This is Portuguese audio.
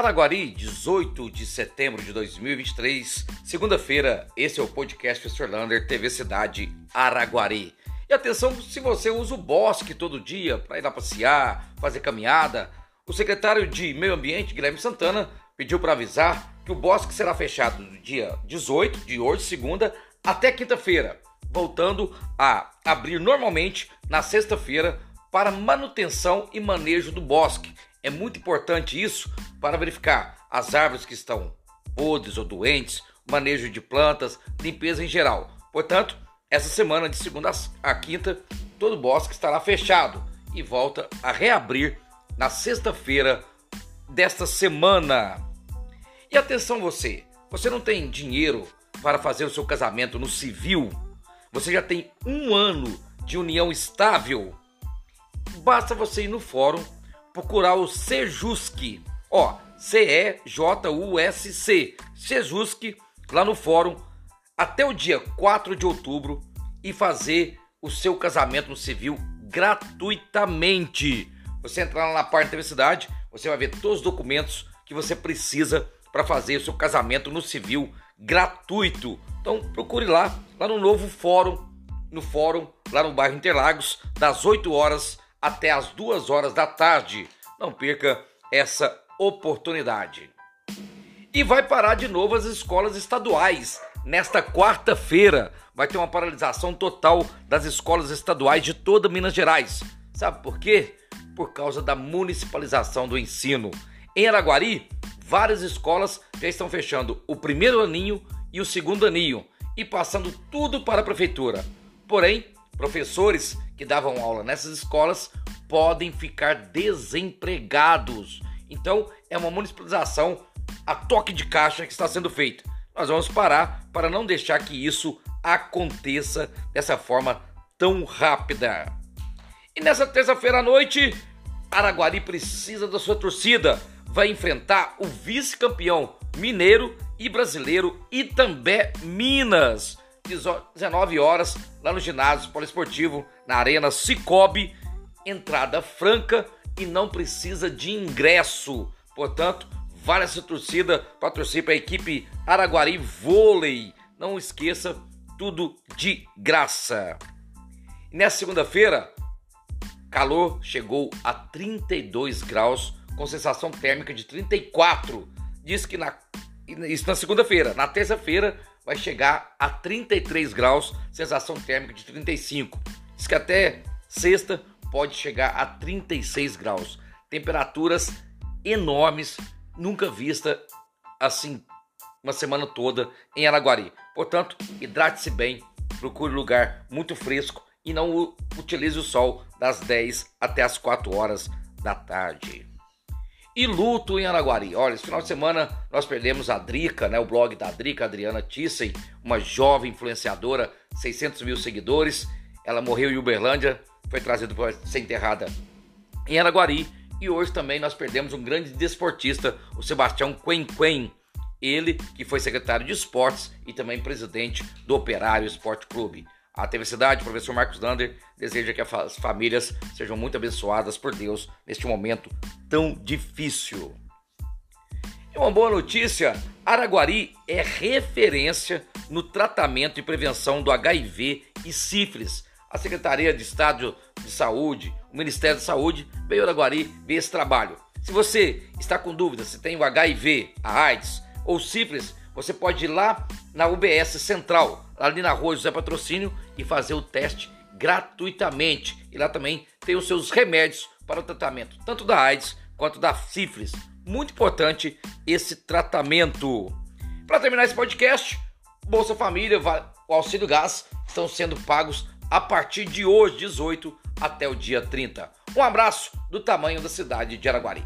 Araguari, 18 de setembro de 2023, segunda-feira. Esse é o podcast Professor Lander, TV Cidade Araguari. E atenção, se você usa o bosque todo dia para ir lá passear, fazer caminhada, o secretário de Meio Ambiente, Guilherme Santana, pediu para avisar que o bosque será fechado do dia 18 de hoje, segunda, até quinta-feira, voltando a abrir normalmente na sexta-feira para manutenção e manejo do bosque é muito importante isso para verificar as árvores que estão podres ou doentes, manejo de plantas, limpeza em geral. Portanto, essa semana de segunda a quinta, todo o bosque estará fechado e volta a reabrir na sexta-feira desta semana. E atenção você, você não tem dinheiro para fazer o seu casamento no civil? Você já tem um ano de união estável? Basta você ir no fórum procurar o Sejusc, ó, C-E-J-U-S-C, Sejusc, lá no fórum, até o dia 4 de outubro e fazer o seu casamento no civil gratuitamente. Você entrar lá na parte da universidade, você vai ver todos os documentos que você precisa para fazer o seu casamento no civil gratuito. Então procure lá, lá no novo fórum, no fórum, lá no bairro Interlagos, das 8 horas até as 2 horas da tarde. Não perca essa oportunidade. E vai parar de novo as escolas estaduais. Nesta quarta-feira vai ter uma paralisação total das escolas estaduais de toda Minas Gerais. Sabe por quê? Por causa da municipalização do ensino. Em Araguari, várias escolas já estão fechando o primeiro aninho e o segundo aninho e passando tudo para a prefeitura. Porém, Professores que davam aula nessas escolas podem ficar desempregados. Então, é uma municipalização a toque de caixa que está sendo feita. Nós vamos parar para não deixar que isso aconteça dessa forma tão rápida. E nessa terça-feira à noite, Araguari precisa da sua torcida. Vai enfrentar o vice-campeão mineiro e brasileiro Itambé Minas. 19 horas, lá no ginásio poliesportivo, na Arena Cicobi. Entrada franca e não precisa de ingresso. Portanto, vale essa torcida para torcer para a equipe Araguari Vôlei. Não esqueça, tudo de graça. E nessa segunda-feira, calor chegou a 32 graus, com sensação térmica de 34. Diz que na, isso na segunda-feira. Na terça-feira, vai chegar a 33 graus, sensação térmica de 35. Diz que até sexta pode chegar a 36 graus. Temperaturas enormes, nunca vista assim uma semana toda em Araguari. Portanto, hidrate-se bem, procure lugar muito fresco e não utilize o sol das 10 até as 4 horas da tarde. E luto em Araguari. Olha, esse final de semana nós perdemos a Drica, né? O blog da Drica, Adriana Thyssen, uma jovem influenciadora, 600 mil seguidores. Ela morreu em Uberlândia, foi trazida para ser enterrada em Araguari. E hoje também nós perdemos um grande desportista, o Sebastião Quen. Ele que foi secretário de esportes e também presidente do Operário Esporte Clube. A TV Cidade, o professor Marcos Lander, deseja que as famílias sejam muito abençoadas por Deus neste momento tão difícil. E uma boa notícia: Araguari é referência no tratamento e prevenção do HIV e sífilis. A Secretaria de Estado de Saúde, o Ministério da Saúde, veio Araguari ver esse trabalho. Se você está com dúvida se tem o HIV, a AIDS ou sífilis, você pode ir lá na UBS Central, ali na rua José Patrocínio, e fazer o teste gratuitamente. E lá também tem os seus remédios para o tratamento, tanto da AIDS quanto da sífilis. Muito importante esse tratamento. Para terminar esse podcast, Bolsa Família, o auxílio gás estão sendo pagos a partir de hoje, 18 até o dia 30. Um abraço do tamanho da cidade de Araguari.